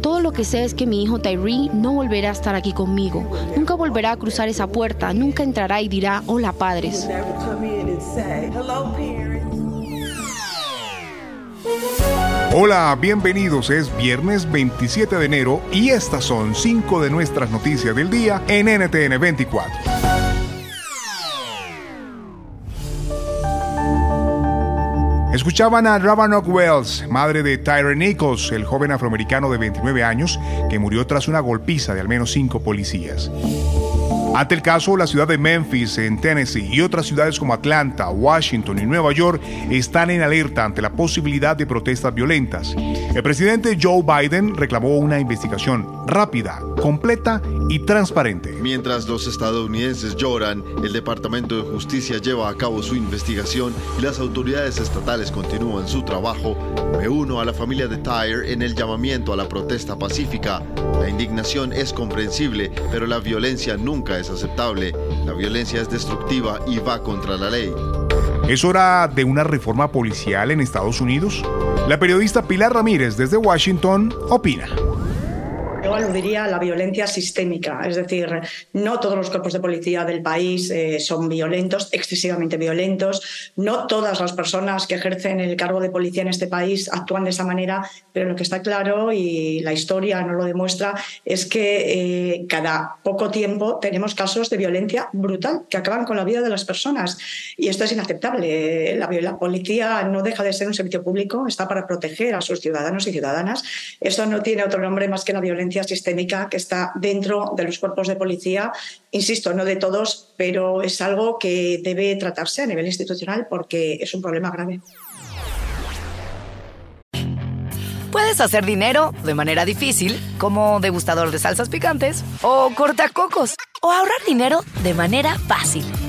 Todo lo que sé es que mi hijo Tyree no volverá a estar aquí conmigo. Nunca volverá a cruzar esa puerta. Nunca entrará y dirá, hola padres. Hola, bienvenidos. Es viernes 27 de enero y estas son cinco de nuestras noticias del día en NTN 24. Escuchaban a Ravanok Wells, madre de Tyre Nichols, el joven afroamericano de 29 años que murió tras una golpiza de al menos cinco policías. Ante el caso, la ciudad de Memphis, en Tennessee, y otras ciudades como Atlanta, Washington y Nueva York están en alerta ante la posibilidad de protestas violentas. El presidente Joe Biden reclamó una investigación rápida, completa y transparente. Mientras los estadounidenses lloran, el Departamento de Justicia lleva a cabo su investigación y las autoridades estatales continúan su trabajo. Me uno a la familia de Tyre en el llamamiento a la protesta pacífica. La indignación es comprensible, pero la violencia nunca es aceptable. La violencia es destructiva y va contra la ley. ¿Es hora de una reforma policial en Estados Unidos? La periodista Pilar Ramírez desde Washington opina. Yo aludiría a la violencia sistémica, es decir, no todos los cuerpos de policía del país eh, son violentos, excesivamente violentos, no todas las personas que ejercen el cargo de policía en este país actúan de esa manera, pero lo que está claro y la historia no lo demuestra es que eh, cada poco tiempo tenemos casos de violencia brutal que acaban con la vida de las personas y esto es inaceptable. La, la policía no deja de ser un servicio público, está para proteger a sus ciudadanos y ciudadanas. Esto no tiene otro nombre más que la violencia sistémica que está dentro de los cuerpos de policía. Insisto, no de todos, pero es algo que debe tratarse a nivel institucional porque es un problema grave. Puedes hacer dinero de manera difícil, como degustador de salsas picantes, o cortacocos, o ahorrar dinero de manera fácil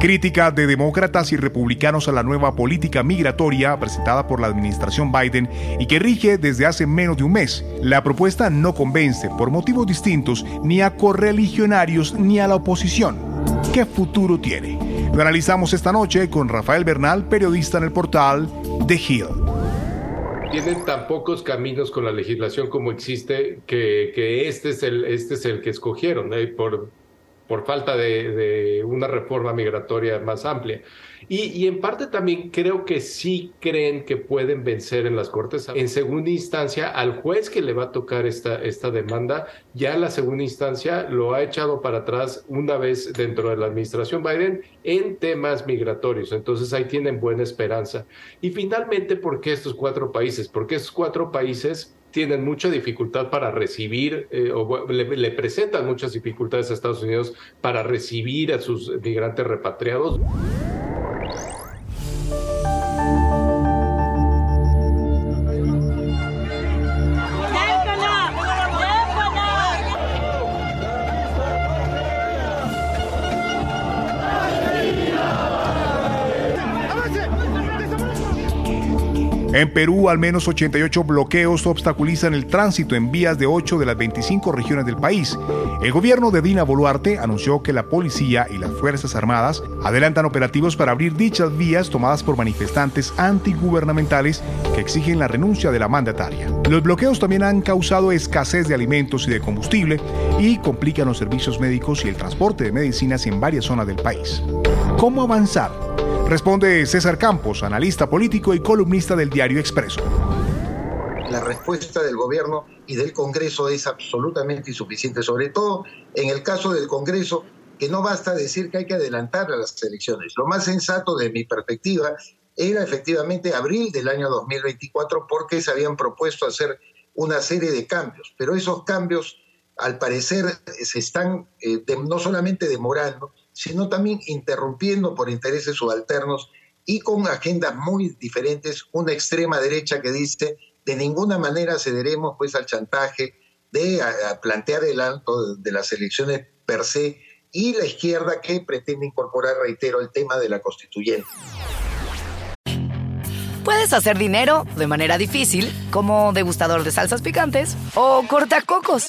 Crítica de demócratas y republicanos a la nueva política migratoria presentada por la administración Biden y que rige desde hace menos de un mes. La propuesta no convence por motivos distintos ni a correligionarios ni a la oposición. ¿Qué futuro tiene? Lo analizamos esta noche con Rafael Bernal, periodista en el portal The Hill tienen tan pocos caminos con la legislación como existe que, este, es el, este es el que escogieron. ¿eh? Por, por falta de, una reforma migratoria más amplia. Y, en parte también creo que sí creen que pueden vencer en las Cortes. En segunda instancia, al juez que le va a tocar esta, esta demanda, ya la segunda instancia lo ha echado para atrás una vez dentro de la administración Biden en temas migratorios. Entonces ahí tienen buena esperanza. Y finalmente, ¿por qué estos cuatro países? Porque estos cuatro países tienen mucha dificultad para recibir, eh, o le, presentan muchas dificultades a Estados Unidos para recibir a sus migrantes repatriados. En Perú, al menos 88 bloqueos obstaculizan el tránsito en vías de 8 de las 25 regiones del país. El gobierno de Dina Boluarte anunció que la policía y las Fuerzas Armadas adelantan operativos para abrir dichas vías tomadas por manifestantes antigubernamentales que exigen la renuncia de la mandataria. Los bloqueos también han causado escasez de alimentos y de combustible y complican los servicios médicos y el transporte de medicinas en varias zonas del país. ¿Cómo avanzar? Responde César Campos, analista político y columnista del diario Expreso. La respuesta del gobierno y del Congreso es absolutamente insuficiente, sobre todo en el caso del Congreso, que no basta decir que hay que adelantar a las elecciones. Lo más sensato de mi perspectiva era efectivamente abril del año 2024 porque se habían propuesto hacer una serie de cambios, pero esos cambios al parecer se están eh, no solamente demorando, sino también interrumpiendo por intereses subalternos y con agendas muy diferentes, una extrema derecha que dice de ninguna manera cederemos pues al chantaje de plantear el alto de las elecciones per se y la izquierda que pretende incorporar, reitero, el tema de la constituyente. Puedes hacer dinero de manera difícil, como degustador de salsas picantes, o cortacocos,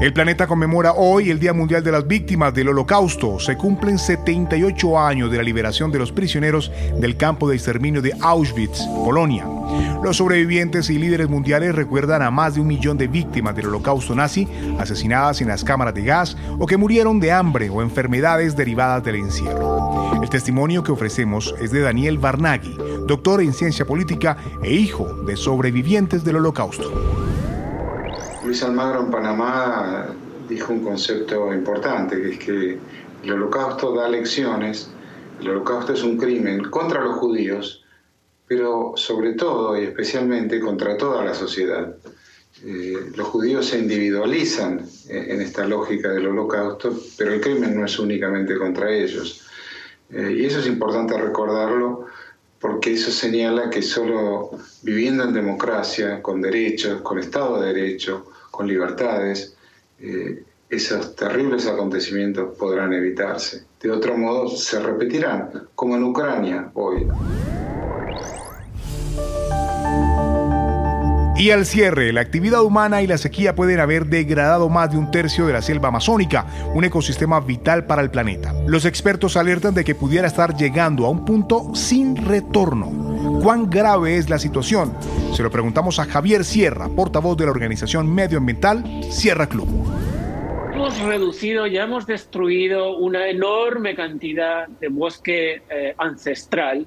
El planeta conmemora hoy el Día Mundial de las Víctimas del Holocausto. Se cumplen 78 años de la liberación de los prisioneros del campo de exterminio de Auschwitz, Polonia. Los sobrevivientes y líderes mundiales recuerdan a más de un millón de víctimas del holocausto nazi asesinadas en las cámaras de gas o que murieron de hambre o enfermedades derivadas del encierro. El testimonio que ofrecemos es de Daniel Barnaghi, doctor en ciencia política e hijo de sobrevivientes del holocausto. Luis Almagro en Panamá dijo un concepto importante, que es que el holocausto da lecciones, el holocausto es un crimen contra los judíos, pero sobre todo y especialmente contra toda la sociedad. Eh, los judíos se individualizan en esta lógica del holocausto, pero el crimen no es únicamente contra ellos. Eh, y eso es importante recordarlo porque eso señala que solo viviendo en democracia, con derechos, con Estado de Derecho, con libertades, eh, esos terribles acontecimientos podrán evitarse. De otro modo, se repetirán, como en Ucrania hoy. Y al cierre, la actividad humana y la sequía pueden haber degradado más de un tercio de la selva amazónica, un ecosistema vital para el planeta. Los expertos alertan de que pudiera estar llegando a un punto sin retorno. ¿Cuán grave es la situación? Se lo preguntamos a Javier Sierra, portavoz de la organización medioambiental Sierra Club. Hemos reducido, ya hemos destruido una enorme cantidad de bosque eh, ancestral,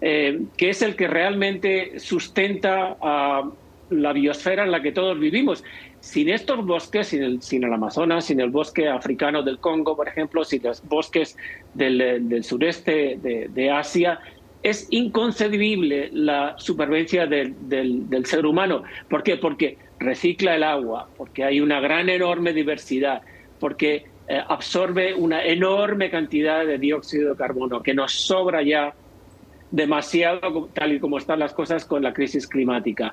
eh, que es el que realmente sustenta a la biosfera en la que todos vivimos. Sin estos bosques, sin el, sin el Amazonas, sin el bosque africano del Congo, por ejemplo, sin los bosques del, sureste de, Asia, es inconcebible la supervivencia del, ser humano. ¿Por qué? Porque recicla el agua, porque hay una gran, enorme diversidad, porque eh, absorbe una enorme cantidad de dióxido de carbono que nos sobra ya demasiado tal y como están las cosas con la crisis climática.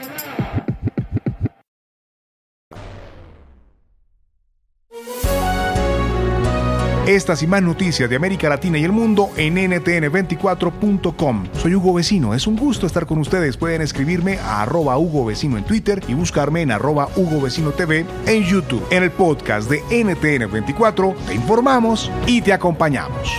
Estas y más noticias de América Latina y el mundo en ntn24.com. Soy Hugo Vecino, es un gusto estar con ustedes. Pueden escribirme a arroba Hugo Vecino en Twitter y buscarme en arroba Hugo Vecino TV en YouTube. En el podcast de NTN24 te informamos y te acompañamos.